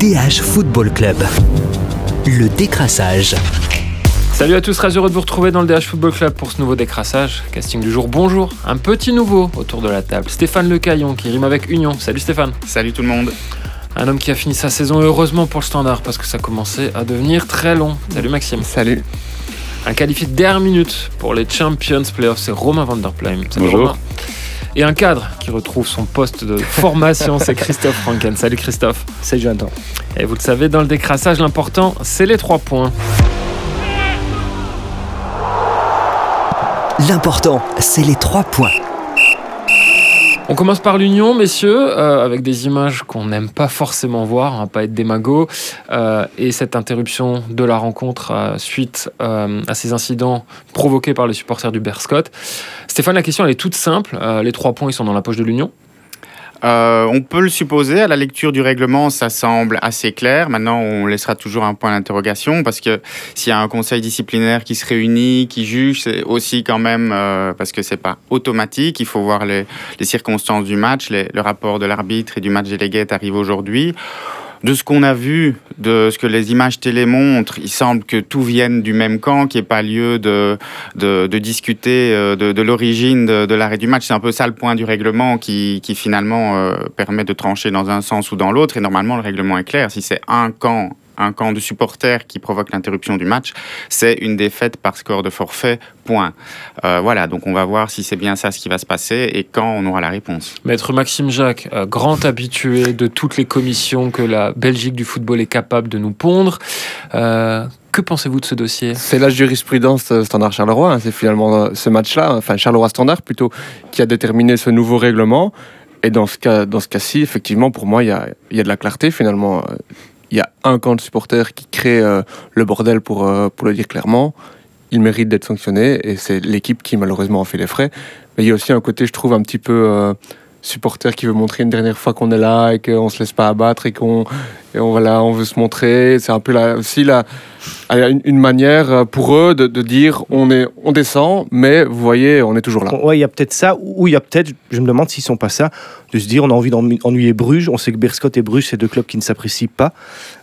DH Football Club. Le décrassage. Salut à tous, très heureux de vous retrouver dans le DH Football Club pour ce nouveau décrassage. Casting du jour, bonjour. Un petit nouveau autour de la table. Stéphane Lecaillon qui rime avec Union. Salut Stéphane. Salut tout le monde. Un homme qui a fini sa saison heureusement pour le standard parce que ça commençait à devenir très long. Salut Maxime. Salut. Un qualifié de dernière minute pour les Champions Playoffs, c'est Romain Vanderplein. Salut Bonjour. Romain. Et un cadre qui retrouve son poste de formation, c'est Christophe Franken. Salut Christophe. Salut Jonathan. Et vous le savez, dans le décrassage, l'important, c'est les trois points. L'important, c'est les trois points. On commence par l'Union, messieurs, euh, avec des images qu'on n'aime pas forcément voir, va pas être démago, euh, et cette interruption de la rencontre euh, suite à ces incidents provoqués par les supporters du Berscott. Stéphane, la question elle est toute simple. Les trois points, ils sont dans la poche de l'Union. Euh, on peut le supposer, à la lecture du règlement, ça semble assez clair. Maintenant, on laissera toujours un point d'interrogation parce que s'il y a un conseil disciplinaire qui se réunit, qui juge, c'est aussi quand même euh, parce que c'est pas automatique. Il faut voir les, les circonstances du match. Le rapport de l'arbitre et du match délégué arrive aujourd'hui. De ce qu'on a vu, de ce que les images télé montrent, il semble que tout vienne du même camp, qu'il n'y ait pas lieu de, de, discuter euh, de, l'origine de, de l'arrêt du match. C'est un peu ça le point du règlement qui, qui finalement euh, permet de trancher dans un sens ou dans l'autre. Et normalement, le règlement est clair. Si c'est un camp, un camp de supporters qui provoque l'interruption du match, c'est une défaite par score de forfait, point. Euh, voilà, donc on va voir si c'est bien ça ce qui va se passer et quand on aura la réponse. Maître Maxime Jacques, euh, grand habitué de toutes les commissions que la Belgique du football est capable de nous pondre. Euh, que pensez-vous de ce dossier? C'est la jurisprudence Standard Charleroi. hein. C'est finalement ce match-là, enfin Charleroi Standard plutôt, qui a déterminé ce nouveau règlement. Et dans ce cas, dans ce cas-ci, effectivement, pour moi, il y a, il y a de la clarté finalement. Il y a un camp de supporters qui crée euh, le bordel pour, euh, pour le dire clairement. Il mérite d'être sanctionné et c'est l'équipe qui malheureusement en fait les frais. Mais il y a aussi un côté, je trouve, un petit peu euh, supporter qui veut montrer une dernière fois qu'on est là et qu'on se laisse pas abattre et qu'on et on, voilà, on veut se montrer. C'est un peu la, aussi la, une, une manière euh, pour eux de, de dire on, est, on descend, mais vous voyez, on est toujours là. Ouais, il y a peut-être ça, ou il y a peut-être, je me demande s'ils sont pas ça, de se dire on a envie d'ennuyer Bruges. On sait que Berscott et Bruges, c'est deux clubs qui ne s'apprécient pas.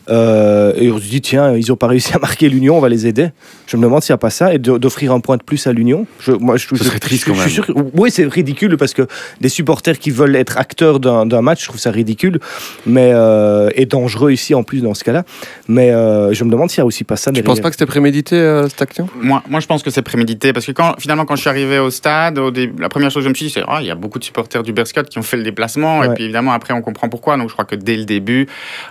Euh, et on se dit, tiens, ils n'ont pas réussi à marquer l'Union, on va les aider. Je me demande s'il n'y a pas ça, et d'offrir un point de plus à l'Union. Je, moi, je, je- serait triste je- quand je suis sûr oui, c'est ridicule, parce que des supporters qui veulent être acteurs d'un d'un match, je trouve ça ridicule, mais, euh, et dangereux ici en plus dans ce cas-là. Mais euh, je me demande s'il n'y a aussi pas ça Tu derrière. penses pas que c'était prémédité euh, cette action Moi, moi, je pense que c'est prémédité parce que quand, finalement, quand je suis arrivé au stade, au la première chose que je me suis dit, c'est Ah, il y a beaucoup de supporters du Berscott qui ont fait le déplacement. Et puis, évidemment, après, on comprend pourquoi. Donc, je crois que dès le début,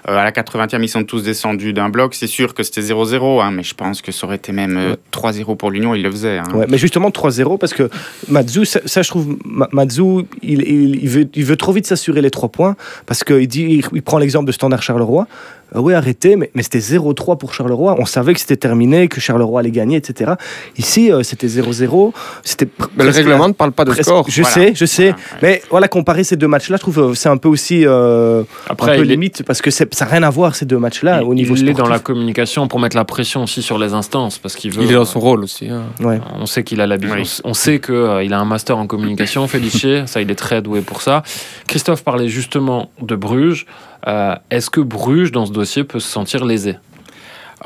euh, à la 80e, ils sont tous descendus d'un bloc. C'est sûr que c'était 0-0, hein, mais je pense que ça aurait été même euh, 3-0 pour l'Union, ils le faisaient. hein. Ouais, mais justement 3-0 parce que Matsu, ça, ça, je trouve, Ma- Matsu, il, il, il veut, il veut trop vite s'assurer les trois points parce qu'il dit, il, il prend l'exemple de Standard Charleroi. vor, Euh, oui, arrêtez, mais, mais c'était 0-3 pour Charleroi. On savait que c'était terminé, que Charleroi allait gagner, etc. Ici, euh, c'était 0-0. C'était pr- Mais le règlement ne parle pas de presque- score. Je Voilà. sais, je sais. Voilà, ouais. Mais voilà, comparer ces deux matchs-là, je trouve euh, c'est un peu aussi euh, Après, un peu il est- limite parce que c'est- ça n'a rien à voir ces deux matchs-là au niveau il est sportif. dans la communication pour mettre la pression aussi sur les instances parce qu'il veut. Il est dans son rôle aussi. hein. Ouais. On sait qu'il a l'habitude. Oui. On sait qu'il a un master en communication, Felice. ça, il est très doué pour ça. Christophe parlait justement de Bruges. Euh, Est-ce que Bruges, dans ce dossier, peut se sentir lésé.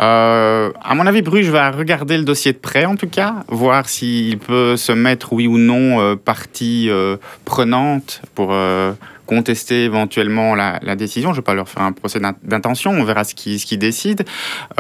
Euh, à mon avis, Bruges va regarder le dossier de près, en tout cas, voir s'il peut se mettre, oui ou non, euh, partie euh, prenante pour euh, contester éventuellement la, la décision. Je ne vais pas leur faire un procès d'in- d'intention, on verra ce qu'ils ce qu'ils décident.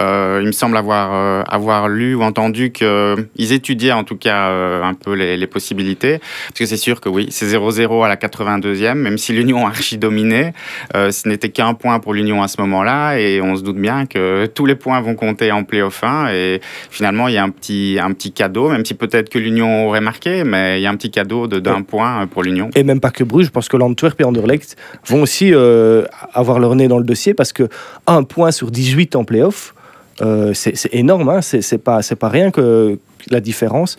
Euh, il me semble avoir, euh, avoir lu ou entendu qu'ils étudiaient en tout cas euh, un peu les, les possibilités. Parce que c'est sûr que oui, c'est 0-0 à la 82e, même si l'Union a archi dominé. Euh, ce n'était qu'un point pour l'Union à ce moment-là, et on se doute bien que tous les points vont compter en play-off 1, et finalement, il y a un petit, un petit cadeau, même si peut-être que l'Union aurait marqué, mais il y a un petit cadeau de- d'un point pour l'Union. Et même pas que Bruges, je pense que l'Antwerp et Vont aussi euh, avoir leur nez dans le dossier parce que un point sur 18 en playoff, euh, c'est énorme. Hein. C'est pas, c'est pas rien que, la différence.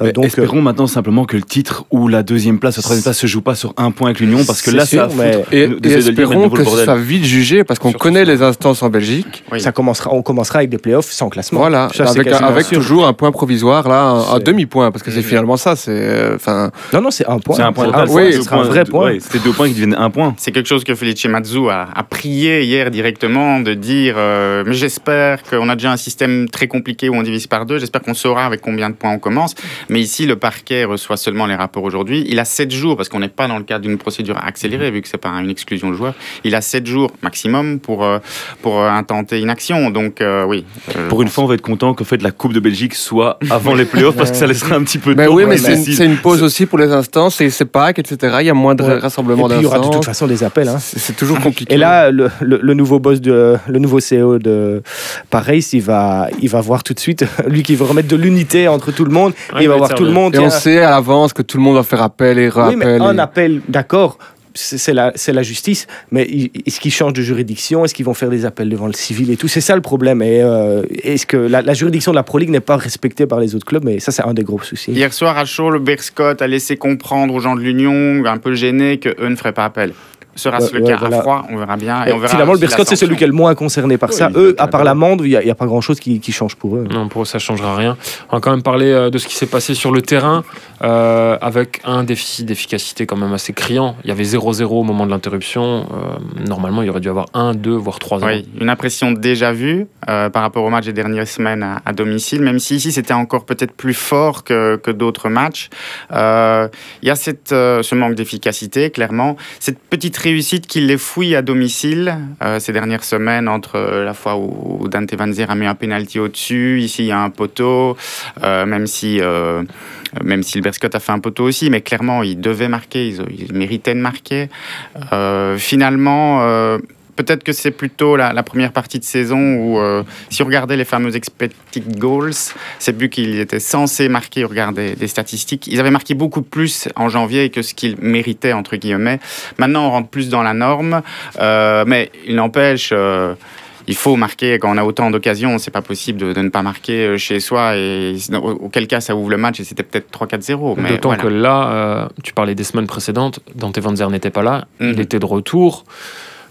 Euh, euh, espérons maintenant simplement que le titre ou la deuxième place, la troisième place se joue pas sur un point avec l'Union parce que là, sûr, ça va foutre- Et, et espérons que ce soit vite jugé parce qu'on connaît les instances en Belgique. Oui. ça commencera, on commencera avec des playoffs sans classement. Voilà, Ça, avec, toujours un point provisoire, là, un, demi-point, parce que c'est finalement ça. C'est, euh, Non, non, c'est un point. C'est un point C'est oui, un vrai point. ouais, C'était deux points qui deviennent un point. C'est quelque chose que Felice Mazzu a, a prié hier directement, de dire euh, Mais j'espère qu'on a déjà un système très compliqué où on divise par deux. J'espère qu'on saura avec combien de points on commence. Mais ici, le parquet reçoit seulement les rapports aujourd'hui. Il a 7 jours, parce qu'on n'est pas dans le cadre d'une procédure accélérée, vu que c'est pas une exclusion de joueur. Il a 7 jours maximum pour, euh, pour euh, intenter une action. Donc, euh, oui. euh, Pour une fois, on va être content que fait la Coupe de Belgique soit avant les playoffs parce que ça laissera un petit peu de mais temps. oui, mais c'est une, décider. c'est une pause aussi pour les instances, c'est, c'est Pâques, etc. Il y a moins de Ouais. rassemblements puis, il y aura de toute d'instances. façon des appels. hein. C'est, c'est toujours compliqué. Et là, le, le- le nouveau boss, de, le nouveau CEO de Paris, il va, il va voir tout de suite, lui qui veut remettre de l'unité entre tout le monde, Ouais, il va voir tout le monde. et on sait à l'avance que tout le monde va faire appel et oui, rappel. mais un et- appel, d'accord, c'est la, justice, mais est-ce qu'ils changent de juridiction? Est-ce qu'ils vont faire des appels devant le civil et tout? C'est ça le problème. Et euh, est-ce que la, la juridiction de la Pro League n'est pas respectée par les autres clubs? Mais ça, c'est un des gros soucis. Hier soir, à chaud, le Berscott a laissé comprendre aux gens de l'Union, un peu gênés, qu'eux ne feraient pas appel. Sera-ce Ouais, le ouais, cas voilà. à froid On verra bien. Et on verra Finalement, le Berscott, c'est celui qui est le moins concerné par Oui, ça. Eux, à part la- l'amende, il n'y a, y pas grand-chose qui, qui change pour eux. Non, pour eux, ça changera rien. On va quand même parler euh, de ce qui s'est passé sur le terrain, euh, avec un déficit d'efficacité quand même assez criant. Il y avait 0-0 au moment de l'interruption. Euh, normalement, il y aurait dû avoir 1, 2, voire 3 Oui, une impression déjà vue euh, par rapport au match des dernières semaines à, à domicile, même si ici c'était encore peut-être plus fort que, que d'autres matchs. Euh, Il y a cette, euh, ce manque d'efficacité, clairement. Cette petite réussite qui les fouille à domicile euh, ces dernières semaines, entre euh, la fois où, Dante Van Zer a mis un penalty au-dessus, ici il y a un poteau, euh, même si. même si le Berscott a fait un poteau aussi, mais clairement, ils devaient marquer, ils, ils méritaient de marquer. Finalement, peut-être que c'est plutôt la, la première partie de saison où, euh, si on regardait les fameux expected goals, ces buts qu'ils étaient censés marquer, on regardait des statistiques, ils avaient marqué beaucoup plus en janvier que ce qu'ils méritaient, entre guillemets. Maintenant, on rentre plus dans la norme, euh, mais il n'empêche... euh, il faut marquer quand on a autant d'occasions. C'est pas possible de, de ne pas marquer chez soi. Et au- auquel cas, ça ouvre le match et c'était peut-être 3-4-0. Mais D'autant voilà. que là, euh, tu parlais des semaines précédentes, Dante Van Zer n'était pas là, Mhm. il était de retour.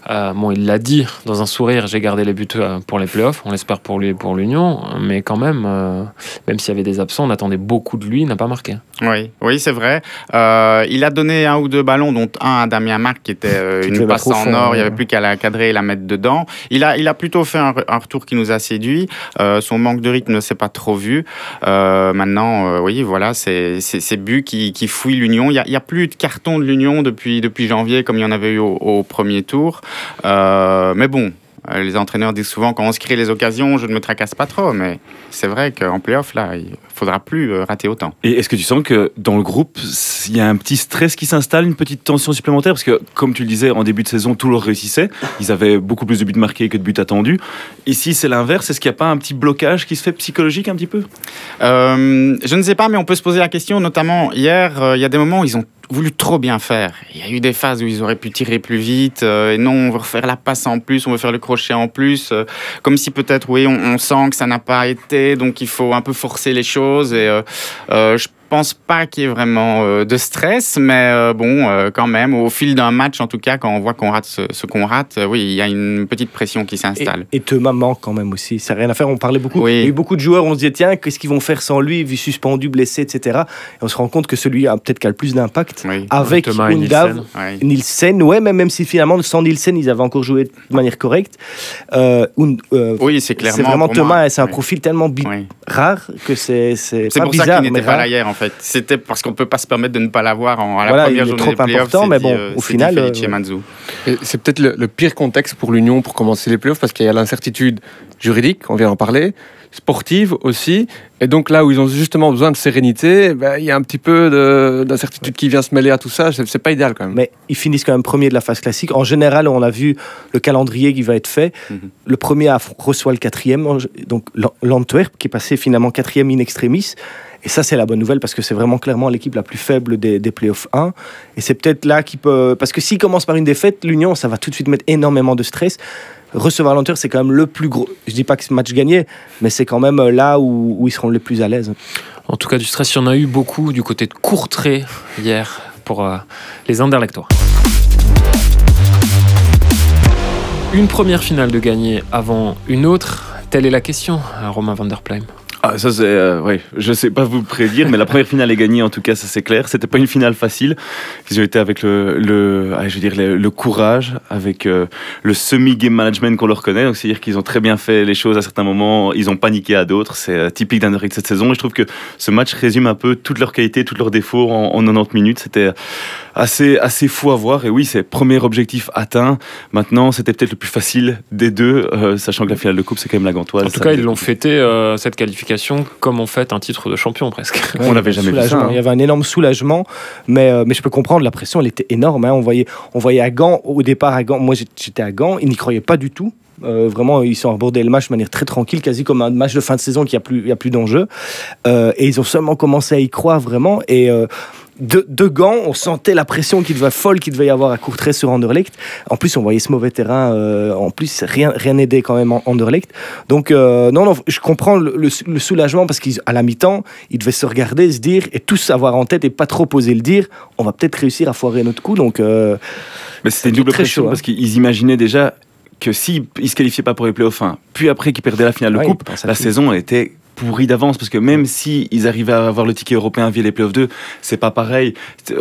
Euh, bon, il l'a dit dans un sourire, j'ai gardé les buts euh, pour les playoffs, on l'espère pour lui pour l'Union, mais quand même, euh, même s'il y avait des absents, on attendait beaucoup de lui, il n'a pas marqué. Oui, oui c'est vrai. Euh, il a donné un ou deux ballons, dont un à Damien Marc qui était une passe en fond, or. Il n'y avait plus qu'à la cadrer et la mettre dedans. Il a, il a plutôt fait un, re- un retour qui nous a séduit. Son manque de rythme ne s'est pas trop vu. Maintenant, oui, voilà, c'est ces buts qui, qui fouillent l'Union. Il n'y a, il y a plus de carton de l'Union depuis, depuis janvier, comme il y en avait eu au, au premier tour. Euh, mais bon. euh, Les entraîneurs disent souvent quand on se crée les occasions, je ne me tracasse pas trop, mais c'est vrai qu'en playoff, là, il faudra plus euh, rater autant. Et est-ce que tu sens que dans le groupe, il y a un petit stress qui s'installe, une petite tension supplémentaire? Parce que, comme tu le disais, en début de saison, tout leur réussissait. Ils avaient beaucoup plus de buts marqués que de buts attendus. Ici, c'est l'inverse. Est-ce qu'il n'y a pas un petit blocage qui se fait psychologique un petit peu? Euh, je ne sais pas, mais on peut se poser la question, notamment hier, euh, il y a des moments où ils ont voulu trop bien faire. Il y a eu des phases où ils auraient pu tirer plus vite, euh, et non, on veut refaire la passe en plus, on veut faire le crochet en plus, euh, comme si peut-être, oui, on, on sent que ça n'a pas été, donc il faut un peu forcer les choses, et euh, euh, je pense pas qu'il y ait vraiment euh, de stress, mais euh, bon, euh, quand même, au fil d'un match, en tout cas, quand on voit qu'on rate ce, ce qu'on rate, euh, oui, il y a une petite pression qui Et, s'installe. et Thomas manque quand même aussi. Ça n'a rien à faire. On parlait beaucoup. Oui. Il y a eu beaucoup de joueurs. On se disait, tiens, qu'est-ce qu'ils vont faire sans lui, vu suspendu, blessé, etc. Et on se rend compte que celui a peut-être qui a le plus d'impact Oui. avec Thomas et Undav. Nielsen. Ouais. Nielsen, ouais, mais même si finalement, sans Nielsen, ils avaient encore joué de manière correcte. Euh, Un- euh, Oui, c'est clairement. c'est vraiment Thomas, et c'est un oui. profil tellement rare que c'est c'est C'est pas pour ça qu'il n'était pas là hier en fait. C'était parce qu'on peut pas se permettre de ne pas l'avoir en, à la Voilà, première il est journée trop des important, mais bon, euh, au final, euh, c'est peut-être le, le pire contexte pour l'Union pour commencer les playoffs parce qu'il y a l'incertitude juridique, on vient d'en parler, sportive aussi. Et donc là où ils ont justement besoin de sérénité, ben, il y a un petit peu de- d'incertitude qui vient se mêler à tout ça. C'est pas idéal quand même. Mais ils finissent quand même premier de la phase classique. En général, on a vu le calendrier qui va être fait. Mhm. Le premier reçoit le quatrième, donc l'An- l'Antwerp qui est passé finalement quatrième in extremis. Et ça, c'est la bonne nouvelle parce que c'est vraiment clairement l'équipe la plus faible des, des playoffs 1. Et c'est peut-être là qu'il peut. Parce que s'il commence par une défaite, l'Union, ça va tout de suite mettre énormément de stress. recevoir l'entour, c'est quand même le plus gros. Je dis pas que ce match gagné, mais c'est quand même euh, là où, ils seront les plus à l'aise. En tout cas, du stress, il y en a eu beaucoup du côté de Courtrai hier pour euh, les Anderlechtois. Une première finale de gagner avant une autre, telle est la question, Romain van der Pleim. Ah, ça c'est, euh, ouais, je sais pas vous prédire, mais la première finale est gagnée en tout cas, ça c'est clair. C'était pas une finale facile. Ils ont été avec le, le ah, je veux dire le, le courage, avec euh, le semi game management qu'on leur connaît. Donc c'est à dire qu'ils ont très bien fait les choses à certains moments, ils ont paniqué à d'autres. C'est euh, typique d'un de cette saison. Et je trouve que ce match résume un peu toutes leurs qualités, tous leurs défauts en, en 90 minutes. C'était assez assez fou à voir. Et oui, c'est premier objectif atteint. Maintenant, c'était peut-être le plus facile des deux, euh, sachant que la finale de coupe c'est quand même la Gantoise. En tout Ça- cas, ils l'ont fêté euh, cette qualification comme on fête un titre de champion presque. On n'avait jamais vu ça. Hein. Il y avait un énorme soulagement, mais, euh, mais je peux comprendre, la pression, elle était énorme. hein. On, voyait, on voyait à Gand, au départ à Gand, moi j'étais à Gand, ils n'y croyaient pas du tout. Euh, vraiment, ils sont abordé le match de manière très tranquille, quasi comme un match de fin de saison qui a plus, il y a plus d'enjeu. Euh, et ils ont seulement commencé à y croire vraiment. Et euh, de, de Gand, on sentait la pression qui devait folle qu'il devait y avoir à Courtrai sur Anderlecht. En plus, on voyait ce mauvais terrain. euh, en plus, rien rien quand même en Anderlecht. Donc euh, non, non, je comprends le, le- le soulagement parce qu'à la mi-temps, ils devaient se regarder, se dire et tous avoir en tête et pas trop oser le dire. On va peut-être réussir à foirer notre coup. Donc euh, Mais c'était une double pression chaud, hein. parce qu'ils imaginaient déjà que s'ils ne se qualifiaient pas pour les playoffs 1, puis après qu'ils perdaient la finale de Ouais, coupe, la saison était pourrie d'avance parce que même si ils arrivaient à avoir le ticket européen via les playoffs 2, c'est pas pareil.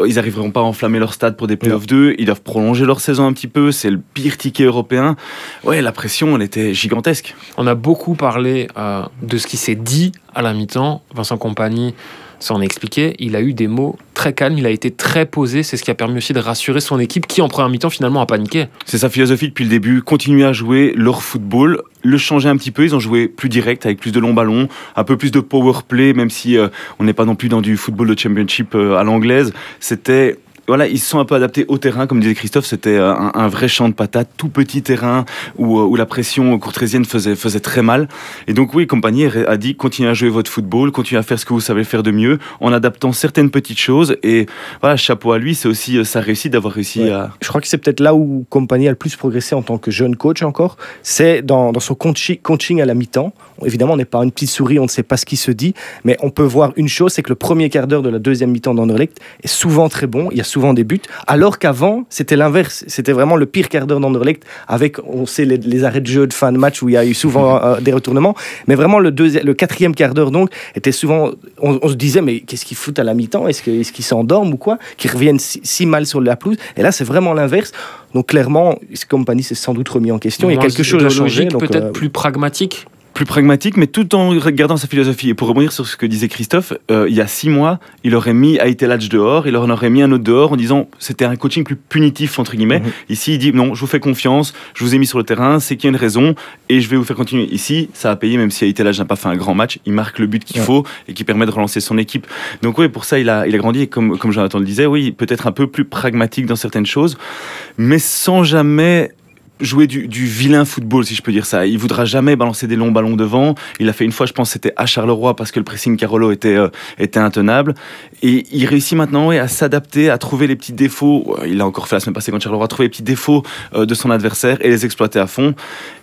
Ils arriveront pas à enflammer leur stade pour des playoffs 2, ils doivent prolonger leur saison un petit peu, c'est le pire ticket européen. Ouais, la pression, elle était gigantesque. On a beaucoup parlé euh, de ce qui s'est dit à la mi-temps. Vincent Compagnie s'en expliqué. Il a eu des mots très calmes, il a été très posé. C'est ce qui a permis aussi de rassurer son équipe qui, en première mi-temps, finalement, a paniqué. C'est sa philosophie depuis le début, continuer à jouer leur football, le changer un petit peu, ils ont joué plus direct avec plus de longs ballons, un peu plus de power play même si euh, on n'est pas non plus dans du football de championship euh, à l'anglaise, c'était voilà, ils se sont un peu adaptés au terrain, comme disait Christophe, c'était euh, un, un vrai champ de patates, tout petit terrain où, euh, où la pression courtrésienne faisait, faisait très mal. Et donc oui, Compagnie a dit continuez à jouer votre football, continuez à faire ce que vous savez faire de mieux, en adaptant certaines petites choses. Et voilà, chapeau à lui, c'est aussi euh, sa réussite d'avoir réussi Ouais. à, je crois que c'est peut-être là où Compagnie a le plus progressé en tant que jeune coach encore. C'est dans, dans son coachi- coaching à la mi-temps. Évidemment, on n'est pas une petite souris, on ne sait pas ce qui se dit, mais on peut voir une chose, c'est que le premier quart d'heure de la deuxième mi-temps d'Anderlecht est souvent très bon, il y a souvent des buts, alors qu'avant, c'était l'inverse. C'était vraiment le pire quart d'heure d'Anderlecht, avec, on sait, les, les arrêts de jeu de fin de match où il y a eu souvent euh, des retournements, mais vraiment le, deuxième, le quatrième quart d'heure, donc, était souvent, on, on se disait, mais qu'est-ce qu'ils foutent à la mi-temps? Est-ce qu'ils s'endorment ou quoi? Qu'ils reviennent si, si mal sur la pelouse Et là, c'est vraiment l'inverse. Donc clairement, Compagnie s'est sans doute remis en question. il y a quelque chose à changer. idéologique, donc, peut-être euh, plus pragmatique. Plus pragmatique, mais tout en regardant sa philosophie. Et pour rebondir sur ce que disait Christophe, euh, il y a six mois, il aurait mis Aïtelach dehors, il en aurait mis un autre dehors en disant c'était un coaching plus punitif, entre guillemets. Mhm. Ici, il dit non, je vous fais confiance, je vous ai mis sur le terrain, c'est qu'il y a une raison, et je vais vous faire continuer. Ici, ça a payé, même si Aïtelach n'a pas fait un grand match, il marque le but qu'il Ouais. faut et qui permet de relancer son équipe. Donc oui, pour ça, il a, il a grandi, et comme, comme Jonathan le disait, oui, peut-être un peu plus pragmatique dans certaines choses, mais sans jamais jouer du, du vilain football, si je peux dire ça. Il voudra jamais balancer des longs ballons devant. Il l'a fait une fois, je pense, c'était à Charleroi parce que le pressing Carolo était, euh, était intenable. Et il réussit maintenant ouais, à s'adapter, à trouver les petits défauts. Il l'a encore fait la semaine passée contre Charleroi, à trouver les petits défauts euh, de son adversaire et les exploiter à fond.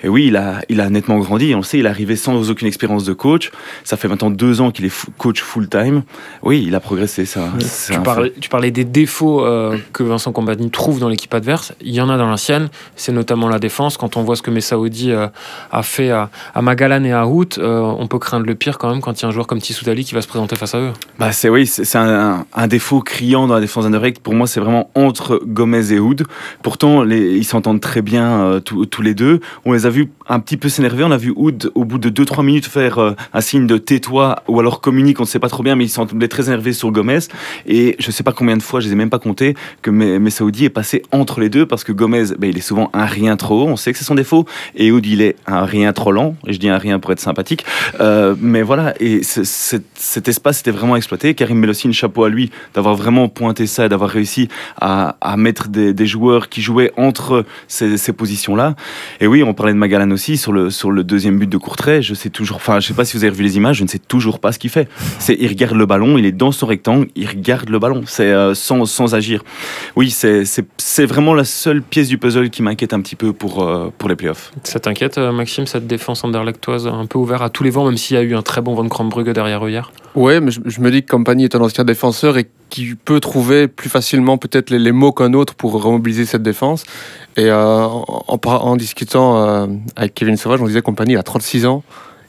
Et oui, il a, il a nettement grandi. On le sait, il est arrivé sans aucune expérience de coach. Ça fait maintenant deux ans qu'il est coach full-time. Oui, il a progressé. Ça, Tu parlais, tu parlais des défauts euh, que Vincent Compagnie trouve dans l'équipe adverse. Il y en a dans la sienne. C'est notamment la défense. Quand on voit ce que Messaoudi euh, a fait à, à Magalan et à Hout, euh, on peut craindre le pire quand même quand il y a un joueur comme Tissoudali qui va se présenter face à eux. Bah c'est oui, c'est un, défaut criant dans la défense d'Anderlecht. Pour moi, c'est vraiment entre Gomez et Hood. Pourtant, ils s'entendent très bien euh, tous les deux. On les a vus un petit peu s'énerver. On a vu Hood au bout de 2-3 minutes faire euh, un signe de tais-toi ou alors communique. On ne sait pas trop bien, mais il semblait très énervé sur Gomez. Et je sais pas combien de fois, je les ai même pas comptés, que mes, mes Saoudi est passé entre les deux parce que Gomez, ben, il est souvent un rien trop haut. On sait que c'est son défaut. Et Hood, il est un rien trop lent. Et je dis un rien pour être sympathique. Euh, mais voilà, et ce- cet, espace était vraiment exploité. Karim Melossine, chapeau à lui d'avoir vraiment pointé ça et d'avoir réussi à, mettre des, joueurs qui jouaient entre ces, positions-là. Et oui, on parlait de Magalan aussi sur le, deuxième but de Courtrai. Je sais toujours, enfin, je sais pas si vous avez revu les images, je ne sais toujours pas ce qu'il fait. C'est, il regarde le ballon, il est dans son rectangle, il regarde le ballon. C'est euh, sans, agir. Oui, c'est vraiment la seule pièce du puzzle qui m'inquiète un petit peu peu pour, euh, pour les playoffs. Ça t'inquiète, euh, Maxime, cette défense anderlechtoise un peu ouverte à tous les vents, même s'il y a eu un très bon Van Krombrugge derrière eux hier? Ouais, mais je, je me dis que Compagnie est un ancien défenseur et qui peut trouver plus facilement peut-être les, les mots qu'un autre pour remobiliser cette défense. Et euh, en, en, par- en discutant euh, avec Kevin Sauvage, on disait Compagnie il a 36 ans.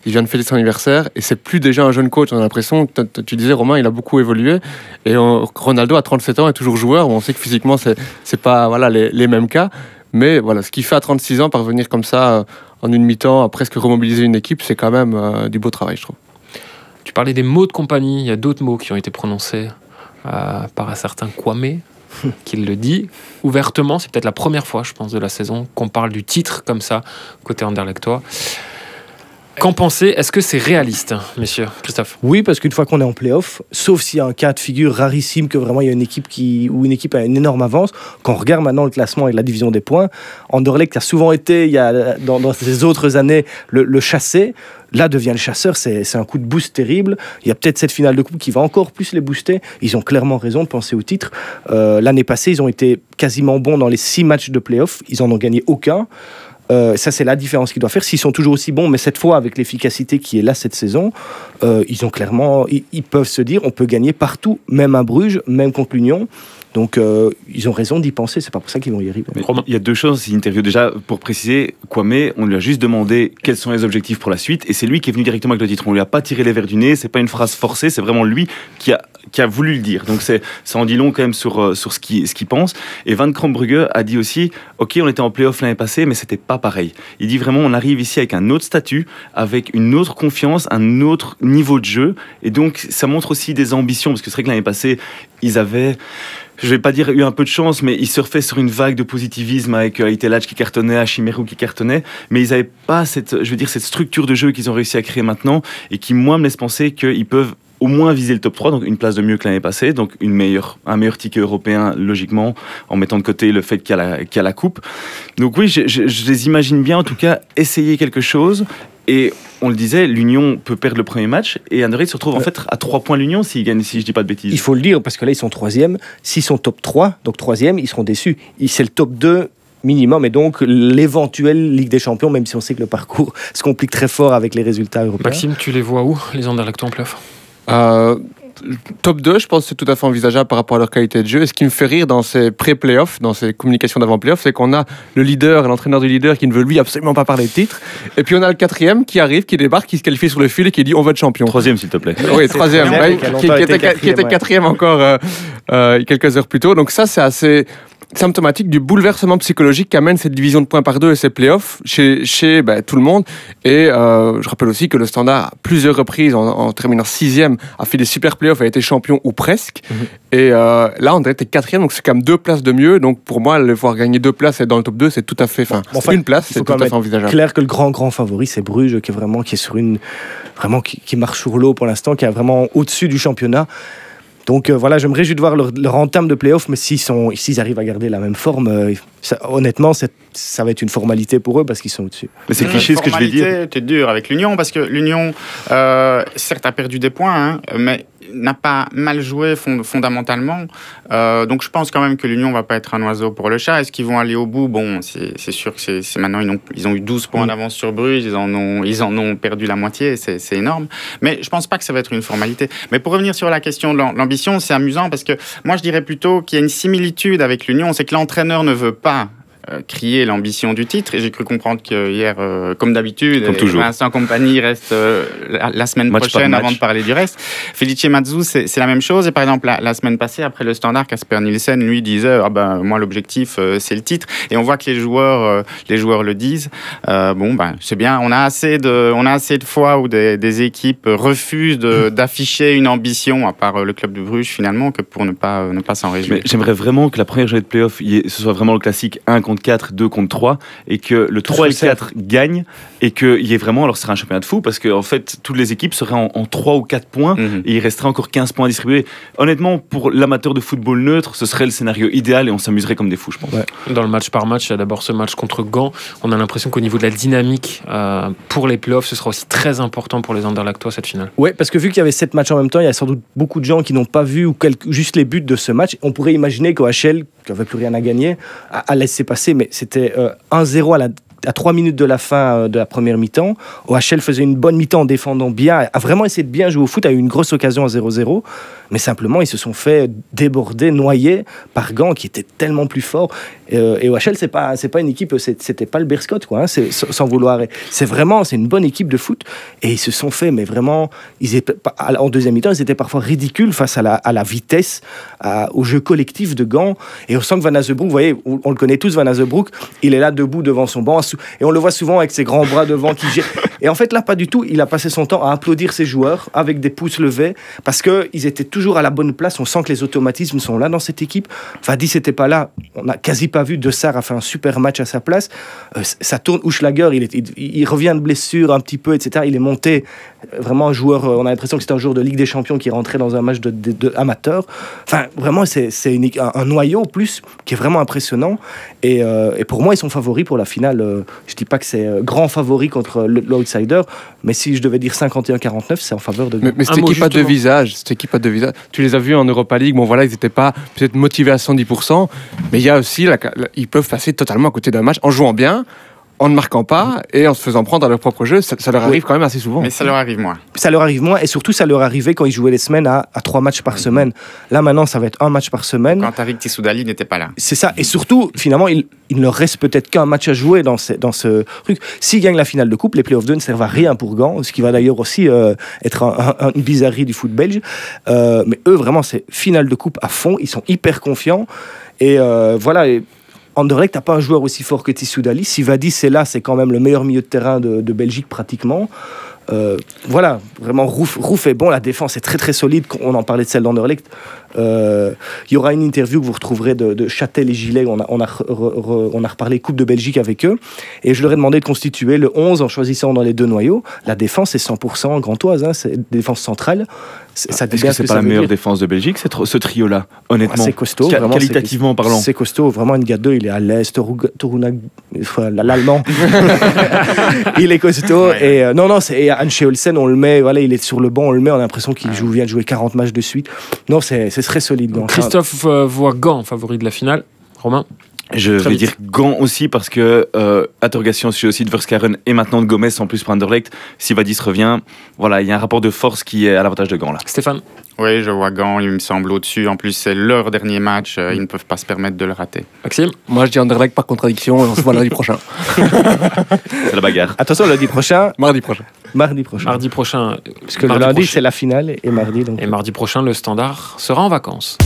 Il vient de fêter son anniversaire et c'est plus déjà un jeune coach. On a l'impression, tu disais Romain, il a beaucoup évolué. Et Ronaldo à 37 ans est toujours joueur. On sait que physiquement c'est c'est pas voilà les, les mêmes cas. Mais voilà, ce qu'il fait à 36 ans, parvenir comme ça euh, en une mi-temps à presque remobiliser une équipe, c'est quand même euh, du beau travail, je trouve. Tu parlais des mots de compagnie, il y a d'autres mots qui ont été prononcés euh, par un certain Kwame, qui le dit ouvertement. C'est peut-être la première fois, je pense, de la saison qu'on parle du titre comme ça, côté Anderlechtois. Qu'en pensez? Est-ce que c'est réaliste, messieurs Christophe? Oui, parce qu'une fois qu'on est en playoff, sauf s'il y a un cas de figure rarissime que vraiment il y a une équipe qui ou une équipe a une énorme avance, quand on regarde maintenant le classement et la division des points, Anderlecht a souvent été, il y a, dans, dans ces autres années, le, le chassé. Là devient le chasseur, c'est un coup de boost terrible. Il y a peut-être cette finale de coupe qui va encore plus les booster. Ils ont clairement raison de penser au titre. Euh, L'année passée, ils ont été quasiment bons dans les six matchs de playoff. Ils en ont gagné aucun. Euh, ça, c'est la différence qu'ils doivent faire. S'ils sont toujours aussi bons, mais cette fois avec l'efficacité qui est là cette saison, euh, ils ont clairement, ils, ils peuvent se dire, on peut gagner partout, même à Bruges, même contre l'Union. Donc, euh, ils ont raison d'y penser. C'est pas pour ça qu'ils vont y arriver. Il y a deux choses interview. Déjà, pour préciser, Kwame, on lui a juste demandé quels sont les objectifs pour la suite, et c'est lui qui est venu directement avec le titre. On lui a pas tiré les verres du nez, c'est pas une phrase forcée, c'est vraiment lui qui a, qui a voulu le dire. Donc c'est, ça en dit long quand même sur, euh, sur ce qu'il ce qu'il pense. Et Van Krombrugge a dit aussi, ok, on était en playoff l'année passée, mais c'était pas pareil. Il dit vraiment, on arrive ici avec un autre statut, avec une autre confiance, un autre niveau de jeu, et donc ça montre aussi des ambitions, parce que c'est vrai que l'année passée, ils avaient je vais pas dire eu un peu de chance, mais ils surfaient sur une vague de positivisme avec euh, qui cartonnait, Hachimeru qui cartonnait, mais ils n'avaient pas cette, je veux dire, cette structure de jeu qu'ils ont réussi à créer maintenant et qui, moi, me laisse penser qu'ils peuvent au moins viser le top 3, donc une place de mieux que l'année passée, donc une meilleure, un meilleur ticket européen, logiquement, en mettant de côté le fait qu'il y, qu'il y a la coupe. Donc oui, je- je les imagine bien, en tout cas, essayer quelque chose. Et on le disait, l'Union peut perdre le premier match, et Anderlecht se retrouve en fait à 3 points l'Union s'il gagne, si je dis pas de bêtises. Il faut le dire parce que là, ils sont troisième. S'ils sont top 3, donc troisième, ils seront déçus. C'est le top 2 minimum et donc l'éventuelle Ligue des Champions, même si on sait que le parcours se complique très fort avec les résultats européens. Maxime, tu les vois où, les Anderlechtois en playoff Euh, top 2, je pense que c'est tout à fait envisageable par rapport à leur qualité de jeu. Et ce qui me fait rire dans ces pré-playoffs, dans ces communications d'avant-playoffs, c'est qu'on a le leader et l'entraîneur du leader qui ne veut lui absolument pas parler de titre. Et puis on a le quatrième qui arrive, qui débarque, qui se qualifie sur le fil et qui dit on va être champion. Troisième, s'il te plaît. Oui, troisième, ouais, qui était, ouais. quatrième encore euh, euh, quelques heures plus tôt. Donc ça, c'est assez symptomatique du bouleversement psychologique qu'amène cette division de points par deux et ces playoffs chez, chez ben, tout le monde. Et euh, je rappelle aussi que le Standard, à plusieurs reprises, en, en terminant sixième, a fait des super playoffs, a été champion ou presque. Mhm. Et euh, là, on était quatrième, donc c'est quand même deux places de mieux. Donc pour moi, le voir gagner deux places et être dans le top 2, c'est tout à fait... Enfin, Bon, enfin, une place, c'est tout à fait envisageable. clair que le grand grand favori c'est Bruges qui est vraiment qui est sur une vraiment qui, qui marche sur l'eau pour l'instant qui est vraiment au-dessus du championnat donc euh, voilà je me réjouis de voir leur, leur entame de playoff mais s'ils arrivent à garder la même forme euh, ça- honnêtement ça va être une formalité pour eux parce qu'ils sont au-dessus Mais c'est cliché ce que je vais dire. formalité était dur avec l'Union parce que l'Union, euh, certes, a perdu des points, hein, mais n'a pas mal joué fond- fondamentalement. Euh, donc je pense quand même que l'Union va pas être un oiseau pour le chat. Est-ce qu'ils vont aller au bout? Bon, c'est c'est sûr que c'est c'est maintenant ils ont, ils ont eu 12 points d'avance sur Bruges, ils en ont ils en ont perdu la moitié, c'est c'est énorme. Mais je pense pas que ça va être une formalité. Mais pour revenir sur la question de l'am- l'ambition, c'est amusant parce que moi je dirais plutôt qu'il y a une similitude avec l'Union, c'est que l'entraîneur ne veut pas crier l'ambition du titre. Et j'ai cru comprendre que hier euh, comme d'habitude. Vincent Compagnie reste euh, la, la semaine Match prochaine avant de parler du reste. Felice Mazzu c'est la même chose. Et par exemple la, la semaine passée après le standard Casper Nielsen lui disait ah ben moi l'objectif euh, c'est le titre. Et on voit que les joueurs euh, les joueurs le disent. Euh, bon ben c'est bien. On a assez de on a assez de fois où des, des équipes refusent de- d'afficher une ambition à part euh, le club de Bruges finalement que pour ne pas euh, ne pas s'en réjouir. J'aimerais vraiment que la première journée de playoff, ce soit vraiment le classique 1 contre 4, 2 contre 3, et que le 3 et le se resserre. 4 gagnent, et qu'il y ait vraiment, alors ce sera un championnat de fou, parce qu'en en fait, toutes les équipes seraient en, en 3 ou 4 points, Mhm. et il resterait encore 15 points à distribuer. Honnêtement, pour l'amateur de football neutre, ce serait le scénario idéal, et on s'amuserait comme des fous, je pense. Dans le match par match, il y a d'abord ce match contre Gand. On a l'impression qu'au niveau de la dynamique euh, pour les playoffs, ce sera aussi très important pour les Anderlechtois cette finale. Ouais, parce que vu qu'il y avait sept matchs en même temps, il y a sans doute beaucoup de gens qui n'ont pas vu ou quelques- juste les buts de ce match. On pourrait imaginer qu'au HL, qui n'avait plus rien à gagner, a, a laissé passer, mais c'était euh, 1-0 à la à 3 minutes de la fin euh, de la première mi-temps. OHL faisait une bonne mi-temps en défendant bien, a vraiment essayé de bien jouer au foot, a eu une grosse occasion à 0-0, mais simplement ils se sont fait déborder, noyer par Gand qui était tellement plus fort. Euh, et OHL, c'est pas, pas une équipe, c'était pas le Berscott, quoi, hein, c'est, sans vouloir. C'est vraiment, c'est une bonne équipe de foot, et ils se sont fait, mais vraiment, ils en deuxième mi-temps, ils étaient parfois ridicules face à la, vitesse, au jeu collectif de Gand. Et on sent que Van Azebroek, vous voyez, on, le connaît tous, Van Azebroek, il est là debout devant son banc, et on le voit souvent avec ses grands bras devant qui gère. Et en fait, là, pas du tout. Il a passé son temps à applaudir ses joueurs avec des pouces levés parce qu'ils étaient toujours à la bonne place. On sent que les automatismes sont là dans cette équipe. Vadi, c'était pas là. On n'a quasi pas vu. De Sar a fait un super match à sa place. Euh, ça tourne. Ouchlager, il, est- il, il revient de blessure un petit peu, etc. Il est monté euh, vraiment un joueur. euh, On a l'impression que c'était un joueur de Ligue des Champions qui est rentré dans un match de, de- de amateur. Enfin, vraiment, c'est un, un noyau plus qui est vraiment impressionnant. Et, euh, et pour moi, ils sont favoris pour la finale. Je dis pas que c'est euh, grand favori contre le- l'outsider, mais si je devais dire 51-49, c'est en faveur de. Mais, mais cette équipe a deux visages. Cette équipe a deux visages. Tu les as vus en Europa League. Bon, voilà, ils n'étaient pas peut-être motivés à 110%, mais il y a aussi, la- la- ils peuvent passer totalement à côté d'un match en jouant bien, en ne marquant pas et en se faisant prendre à leur propre jeu. Ça, ça leur arrive quand même assez souvent. Mais ça leur arrive moins. Ça leur arrive moins, et surtout, ça leur arrivait quand ils jouaient les semaines à, à trois matchs par semaine. Là, maintenant, ça va être un match par semaine. Quand Tariq Tissoudali n'était pas là. C'est ça. Et surtout, finalement, il, il ne leur reste peut-être qu'un match à jouer dans ce, dans ce truc. S'ils gagnent la finale de coupe, les playoffs 2 ne servent à rien pour Gand, ce qui va d'ailleurs aussi euh, être un- un- une bizarrerie du foot belge. Euh, mais eux, vraiment, c'est finale de coupe à fond. Ils sont hyper confiants. Et euh, voilà. Et Anderlecht n'a pas un joueur aussi fort que Tissoudali. Si Vadis est là, c'est quand même le meilleur milieu de terrain de, Belgique pratiquement. Euh, voilà, vraiment, Rouf, est bon, la défense est très très solide. On en parlait de celle d'Anderlecht. Euh, Il y aura une interview que vous retrouverez de, Châtel et Gilet. On a, on a reparlé Coupe de Belgique avec eux. Et je leur ai demandé de constituer le 11 en choisissant dans les deux noyaux. La défense est 100% grantoise, hein, c'est défense centrale. Ça dit Est-ce que ce c'est pas la meilleure défense de Belgique, cette- ce trio-là, Ah, honnêtement c'est costaud, vraiment, Qualitativement parlant. C'est costaud, vraiment. Ngado, il est à enfin, l'allemand. il est costaud. Ouais. Et euh, non, non, c'est Anche Olsen, on le met, voilà, il est sur le banc, on le met, on a l'impression qu'il joue, vient de jouer 40 matchs de suite. Non, c'est très solide. donc, Christophe euh, voit Gand favori de la finale. Romain? Je Très vais vite. dire Gant aussi parce que euh, interrogation sur aussi de Verskaren et maintenant de Gomez en plus pour Anderlecht. Si Vadis revient, voilà, il y a un rapport de force qui est à l'avantage de Gant là. Stéphane Oui, je vois Gand, il me semble au-dessus. En plus, c'est leur dernier match. euh, Ils ne peuvent pas se permettre de le rater. Maxime Moi, je dis Anderlecht par contradiction et on se voit lundi prochain. C'est la bagarre. Attention, lundi prochain, Mardi prochain. mardi prochain. Mardi prochain. Parce que le mardi lundi, prochain- c'est la finale et mardi, donc. Et mardi prochain, le standard sera en vacances.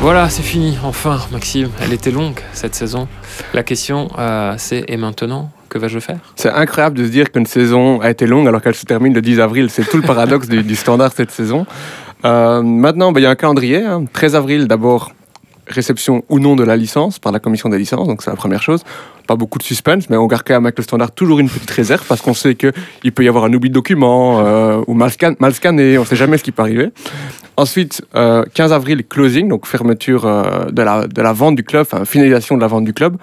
Voilà, c'est fini. Enfin, Maxime, elle était longue cette saison. La question, euh, c'est et maintenant, que vais-je faire? C'est incroyable de se dire qu'une saison a été longue alors qu'elle se termine le 10 avril. C'est tout le paradoxe du, du standard cette saison. Euh, maintenant, ben, il y a un calendrier. hein. 13 avril, d'abord, réception ou non de la licence par la commission des licences. Donc, c'est la première chose. Pas beaucoup de suspense, mais on garde quand même avec le standard toujours une petite réserve parce qu'on sait qu'il peut y avoir un oubli de document euh, ou mal, scan- scanné. On ne sait jamais ce qui peut arriver. Ensuite, euh, 15 avril, closing, donc fermeture euh, de, la, de la vente du club, finalisation de la vente du club.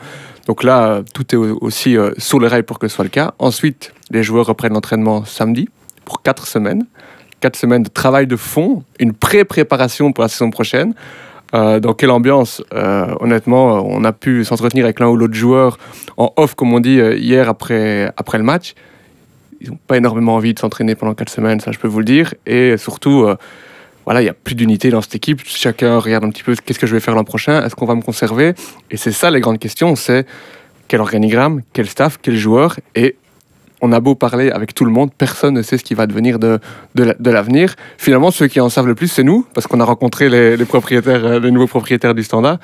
Donc là, tout est au- aussi euh, sur les rails pour que ce soit le cas. Ensuite, les joueurs reprennent l'entraînement samedi pour 4 semaines. 4 semaines de travail de fond, une pré-préparation pour la saison prochaine. Euh, dans quelle ambiance Euh, Honnêtement, euh, on a pu s'entretenir avec l'un ou l'autre joueur en off, comme on dit, hier après, après le match. Ils n'ont pas énormément envie de s'entraîner pendant 4 semaines, ça je peux vous le dire. Et surtout, voilà, il n'y a plus d'unité dans cette équipe. Chacun regarde un petit peu qu'est-ce que je vais faire l'an prochain, est-ce qu'on va me conserver? Et c'est ça les grandes questions, c'est quel organigramme, quel staff, quel joueur. Et on a beau parler avec tout le monde, personne ne sait ce qui va devenir de, de la- de l'avenir. Finalement, ceux qui en savent le plus, c'est nous, parce qu'on a rencontré les, les propriétaires, euh, les nouveaux propriétaires du Standard,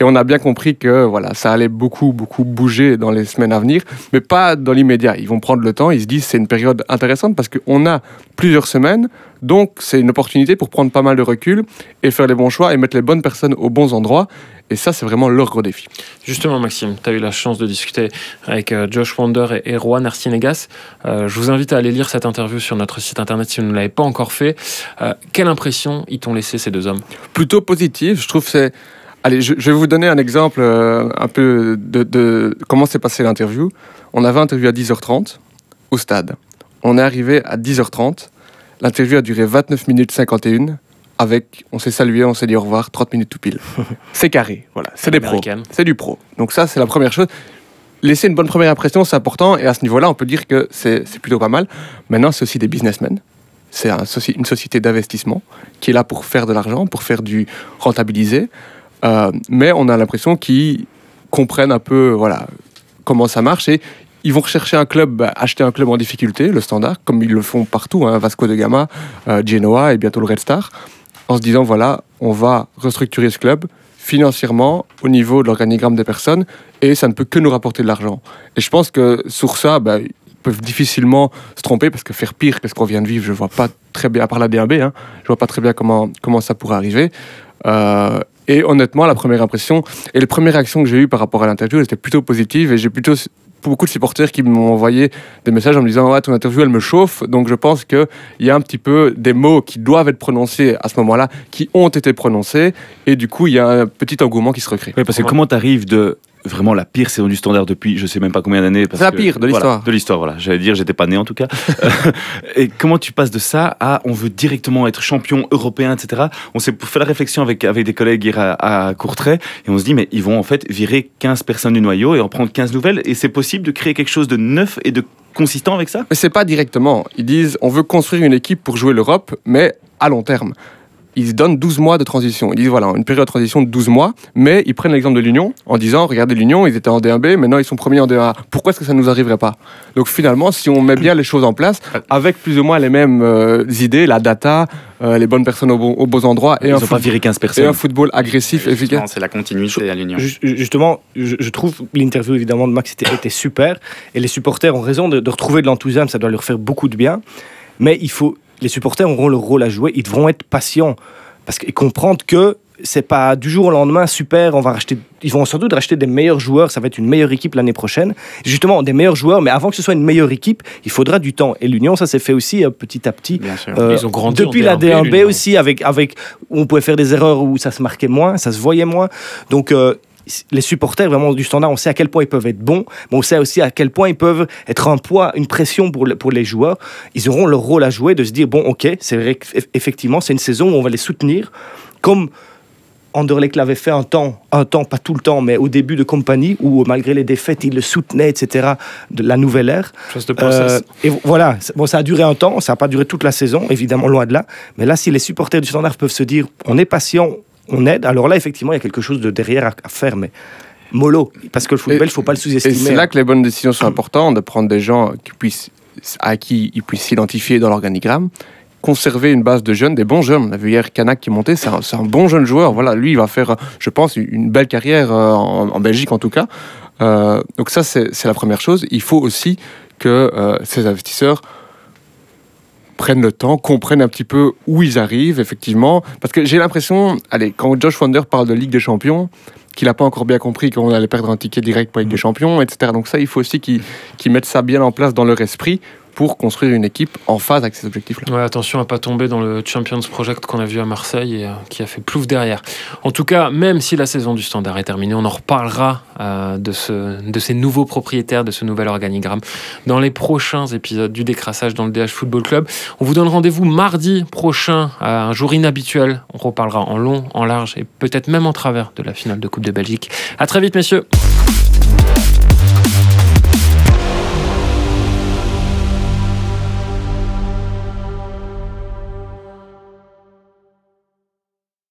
et on a bien compris que voilà, ça allait beaucoup, beaucoup bouger dans les semaines à venir, mais pas dans l'immédiat. Ils vont prendre le temps, ils se disent c'est une période intéressante parce qu'on a plusieurs semaines, donc c'est une opportunité pour prendre pas mal de recul et faire les bons choix et mettre les bonnes personnes aux bons endroits. Et ça, c'est vraiment leur gros défi. Justement, Maxime, tu as eu la chance de discuter avec euh, Josh Wander et, Juan Arcinegas. Euh, je vous invite à aller lire cette interview sur notre site internet si vous ne l'avez pas encore fait. Euh, quelle impression ils t'ont laissé ces deux hommes? Plutôt positif. Je trouve que c'est. Allez, je, je vais vous donner un exemple euh, un peu de, de comment s'est passée l'interview. On avait interview à 10h30 au stade. On est arrivé à 10h30. L'interview a duré 29 minutes 51. À avec, on s'est salué, on s'est dit au revoir, 30 minutes tout pile. c'est carré, voilà, c'est des pros, c'est du pro. Donc ça, c'est la première chose. Laisser une bonne première impression, c'est important, et à ce niveau-là, on peut dire que c'est plutôt pas mal. Maintenant, c'est aussi des businessmen. C'est un une société d'investissement qui est là pour faire de l'argent, pour faire du rentabiliser. Euh, mais on a l'impression qu'ils comprennent un peu voilà, comment ça marche et ils vont rechercher un club, bah, acheter un club en difficulté, le standard, comme ils le font partout, hein, Vasco de Gama, euh, Genoa et bientôt le Red Star, en se disant voilà, on va restructurer ce club financièrement au niveau de l'organigramme des personnes et ça ne peut que nous rapporter de l'argent. Et je pense que sur ça, bah, peuvent difficilement se tromper parce que faire pire que ce qu'on vient de vivre, je vois pas très bien, à part la DAB, hein, je vois pas très bien comment, comment ça pourrait arriver. Euh, et honnêtement, la première impression et les premières réactions que j'ai eues par rapport à l'interview, elles étaient plutôt positives et j'ai plutôt beaucoup de supporters qui m'ont envoyé des messages en me disant ouais ton interview elle me chauffe. Donc je pense qu'il y a un petit peu des mots qui doivent être prononcés à ce moment-là qui ont été prononcés. Et du coup il y a un petit engouement qui se recrée. Oui, parce que comment tu arrives de vraiment la pire saison du standard depuis je sais même pas combien d'années C'est la pire de voilà, l'histoire. de l'histoire voilà j'allais dire j'étais pas né en tout cas et comment tu passes de ça à on veut directement être champion européen etc on s'est fait la réflexion avec avec des collègues hier à, à Courtrai et on se dit mais ils vont en fait virer 15 personnes du noyau et en prendre 15 nouvelles et c'est possible de créer quelque chose de neuf et de consistant avec ça? Mais c'est pas directement. Ils disent on veut construire une équipe pour jouer l'Europe, mais à long terme. Ils donnent 12 mois de transition. Ils disent voilà, une période de transition de 12 mois, mais ils prennent l'exemple de l'Union en disant regardez l'Union, ils étaient en D1B, maintenant ils sont premiers en D1A. Pourquoi est-ce que ça ne nous arriverait pas? Donc finalement, si on met bien les choses en place, avec plus ou moins les mêmes euh, idées, la data, euh, les bonnes personnes au bon- aux beaux endroits et ils un, ont pas viré 15 et personnes un football agressif, Justement, efficace. C'est la continuité à l'Union. Ju- Justement, je, je trouve l'interview évidemment de Max était, était super et les supporters ont raison de, de retrouver de l'enthousiasme, ça doit leur faire beaucoup de bien. Mais il faut, les supporters auront leur rôle à jouer, ils devront être patients parce qu'ils comprendre que c'est pas du jour au lendemain super, on va racheter, ils vont sans doute racheter des meilleurs joueurs, ça va être une meilleure équipe l'année prochaine. Justement, des meilleurs joueurs, mais avant que ce soit une meilleure équipe, il faudra du temps. Et l'Union, ça s'est fait aussi euh, petit à petit. Bien sûr. Euh, Ils ont grandi depuis la D1B, D1B l'Union. aussi, avec, avec, où on pouvait faire des erreurs où ça se marquait moins, ça se voyait moins. Donc, euh, les supporters vraiment du standard, on sait à quel point ils peuvent être bons, mais on sait aussi à quel point ils peuvent être un poids, une pression pour, le- pour les joueurs. Ils auront leur rôle à jouer de se dire bon, ok, c'est vrai qu'effectivement, c'est une saison où on va les soutenir, comme Anderlecht l'avait fait un temps, un temps, pas tout le temps, mais au début de compagnie, où malgré les défaites, ils le soutenaient, etc., de la nouvelle ère. Chose de. Euh, et vo- voilà, bon, ça a duré un temps, ça n'a pas duré toute la saison, évidemment, loin de là. Mais là, si les supporters du Standard peuvent se dire, on est patient, on aide, alors là, effectivement, il y a quelque chose de derrière à, à faire, mais mollo, parce que le football, il ne faut pas le Et sous-estimer. c'est là que les bonnes décisions sont importantes, de prendre des gens qui puissent, à qui ils puissent s'identifier dans l'organigramme, conserver une base de jeunes, des bons jeunes. On a vu hier Kanak qui est monté, c'est un, c'est un bon jeune joueur. Voilà, lui, il va faire, je pense, une belle carrière euh, en, en Belgique en tout cas. Euh, donc ça, c'est c'est la première chose. Il faut aussi que euh, ces investisseurs prennent le temps, comprennent un petit peu où ils arrivent, effectivement. Parce que j'ai l'impression, allez, quand Josh Wonder parle de Ligue des Champions, qu'il n'a pas encore bien compris qu'on allait perdre un ticket direct pour Ligue des Champions, etc. Donc ça, il faut aussi qu'ils mettent ça bien en place dans leur esprit pour construire une équipe en phase avec ces objectifs-là. Attention à pas tomber dans le Champions Project qu'on a vu à Marseille et euh, qui a fait plouf derrière. En tout cas, même si la saison du Standard est terminée, on en reparlera euh, de, ce, de ces nouveaux propriétaires, de ce nouvel organigramme dans les prochains épisodes du décrassage dans le DH Football Club. On vous donne rendez-vous mardi prochain, à un jour inhabituel. On reparlera en long, en large et peut-être même en travers de la finale de Coupe de Belgique. À très vite, messieurs.